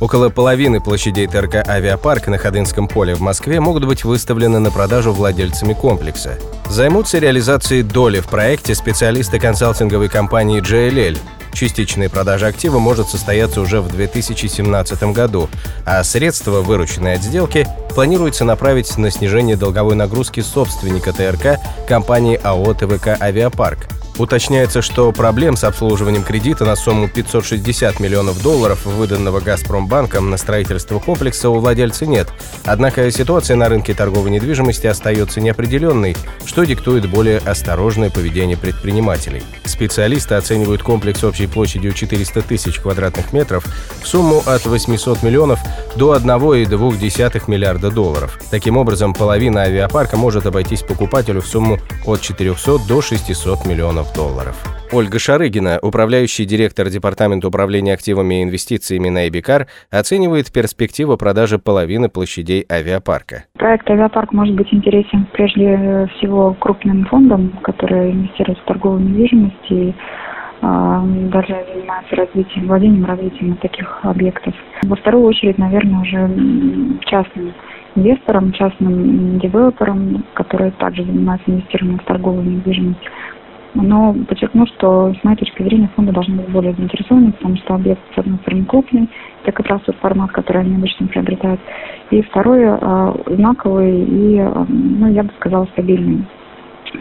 Около половины площадей ТРК «Авиапарк» на Ходынском поле в Москве могут быть выставлены на продажу владельцами комплекса. Займутся реализацией доли в проекте специалисты консалтинговой компании JLL. Частичная продажа актива может состояться уже в 2017 году, а средства, вырученные от сделки, планируется направить на снижение долговой нагрузки собственника ТРК компании АО «ТВК Авиапарк», Уточняется, что проблем с обслуживанием кредита на сумму 560 миллионов долларов, выданного «Газпромбанком» на строительство комплекса, у владельца нет. Однако ситуация на рынке торговой недвижимости остается неопределенной, что диктует более осторожное поведение предпринимателей. Специалисты оценивают комплекс общей площадью 400 тысяч квадратных метров в сумму от 800 миллионов до 1,2 миллиарда долларов. Таким образом, половина авиапарка может обойтись покупателю в сумму от 400 до 600 миллионов миллионов долларов. Ольга Шарыгина, управляющий директор Департамента управления активами и инвестициями на Эбикар, оценивает перспективу продажи половины площадей авиапарка. Проект «Авиапарк» может быть интересен прежде всего крупным фондам, которые инвестируют в торговую недвижимость и а, даже занимаются развитием, владением развитием таких объектов. Во вторую очередь, наверное, уже частным инвесторам, частным девелоперам, которые также занимаются инвестированием в торговую недвижимость. Но подчеркну, что с моей точки зрения фонды должны быть более заинтересованы, потому что объект, с одной стороны, крупный, это как раз тот формат, который они обычно приобретают. И второе, а, знаковый и, ну, я бы сказала, стабильный,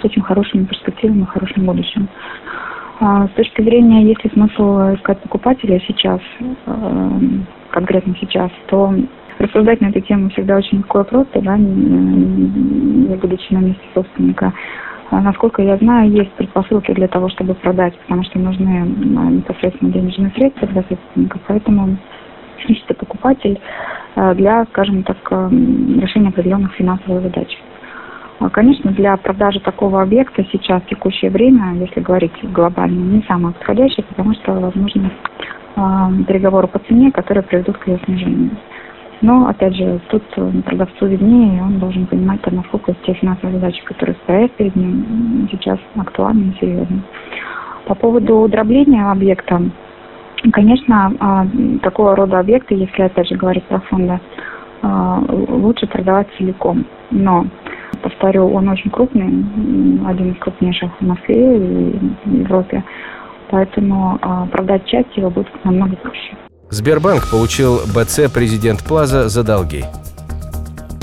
с очень хорошими перспективами и хорошим будущим. А, с точки зрения, есть ли смысл искать покупателя сейчас, конкретно сейчас, то рассуждать на эту тему всегда очень легко и просто, да, не будучи на месте собственника. А, насколько я знаю, есть предпосылки для того, чтобы продать, потому что нужны а, непосредственно денежные средства для собственника, поэтому ищется покупатель а, для, скажем так, решения определенных финансовых задач. Конечно, для продажи такого объекта сейчас, в текущее время, если говорить глобально, не самое подходящее, потому что возможны переговоры по цене, которые приведут к ее снижению. Но, опять же, тут э, продавцу виднее, и он должен понимать, насколько те финансовые задачи, которые стоят перед ним, сейчас актуальны и серьезны. По поводу дробления объекта, конечно, а, такого рода объекты, если опять же говорить про фонды, а, лучше продавать целиком. Но, повторю, он очень крупный, один из крупнейших в Москве и в Европе, поэтому а, продать часть его будет намного проще. Сбербанк получил БЦ «Президент Плаза» за долги.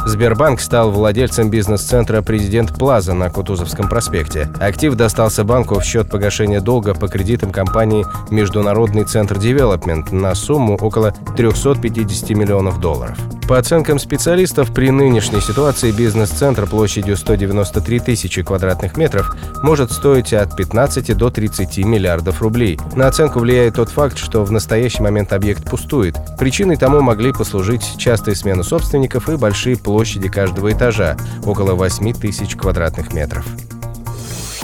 Сбербанк стал владельцем бизнес-центра «Президент Плаза» на Кутузовском проспекте. Актив достался банку в счет погашения долга по кредитам компании «Международный центр девелопмент» на сумму около 350 миллионов долларов. По оценкам специалистов, при нынешней ситуации бизнес-центр площадью 193 тысячи квадратных метров может стоить от 15 до 30 миллиардов рублей. На оценку влияет тот факт, что в настоящий момент объект пустует. Причиной тому могли послужить частые смены собственников и большие площади каждого этажа – около 8 тысяч квадратных метров.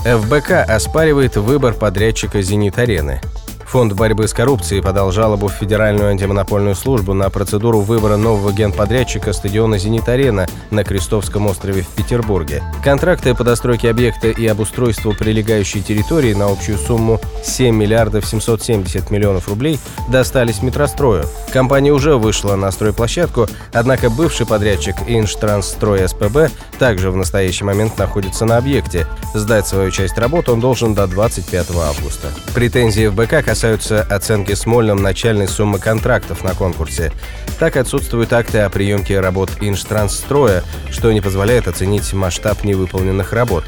ФБК оспаривает выбор подрядчика «Зенит-арены». Фонд борьбы с коррупцией подал жалобу в Федеральную антимонопольную службу на процедуру выбора нового генподрядчика стадиона «Зенит-арена» на Крестовском острове в Петербурге. Контракты по достройке объекта и обустройству прилегающей территории на общую сумму 7 миллиардов 770 миллионов рублей достались метрострою. Компания уже вышла на стройплощадку, однако бывший подрядчик Инштрансстрой СПБ также в настоящий момент находится на объекте. Сдать свою часть работы он должен до 25 августа. Претензии в БК касаются оценки Смольным начальной суммы контрактов на конкурсе. Так отсутствуют акты о приемке работ Инштранстроя, что не позволяет оценить масштаб невыполненных работ.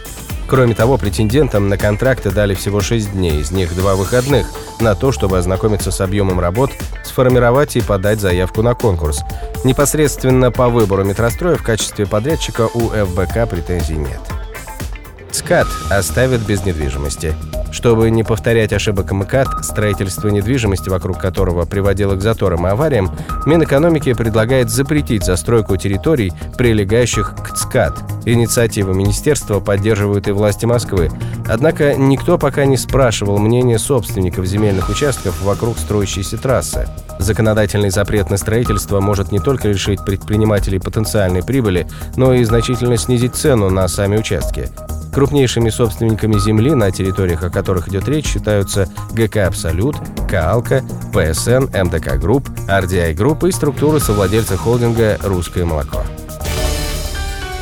Кроме того, претендентам на контракты дали всего 6 дней, из них два выходных, на то, чтобы ознакомиться с объемом работ, сформировать и подать заявку на конкурс. Непосредственно по выбору метростроя в качестве подрядчика у ФБК претензий нет. СКАТ оставит без недвижимости. Чтобы не повторять ошибок МКАД, строительство недвижимости, вокруг которого приводило к заторам и авариям, Минэкономики предлагает запретить застройку территорий, прилегающих к ЦКАД. Инициативу министерства поддерживают и власти Москвы. Однако никто пока не спрашивал мнения собственников земельных участков вокруг строящейся трассы. Законодательный запрет на строительство может не только лишить предпринимателей потенциальной прибыли, но и значительно снизить цену на сами участки. Крупнейшими собственниками земли, на территориях, о которых идет речь, считаются ГК «Абсолют», Coalco, ПСН, MDK Group, RDI Group и структуры совладельца холдинга «Русское молоко».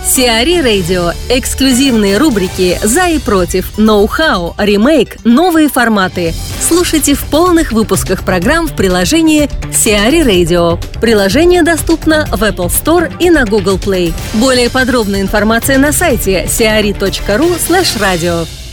CRE Радио. Эксклюзивные рубрики «За и против», «Ноу-хау», «Ремейк», «Новые форматы». Слушайте в полных выпусках программ в приложении Сиари Radio. Приложение доступно в Apple Store и на Google Play. Более подробная информация на сайте siari.ru slash radio.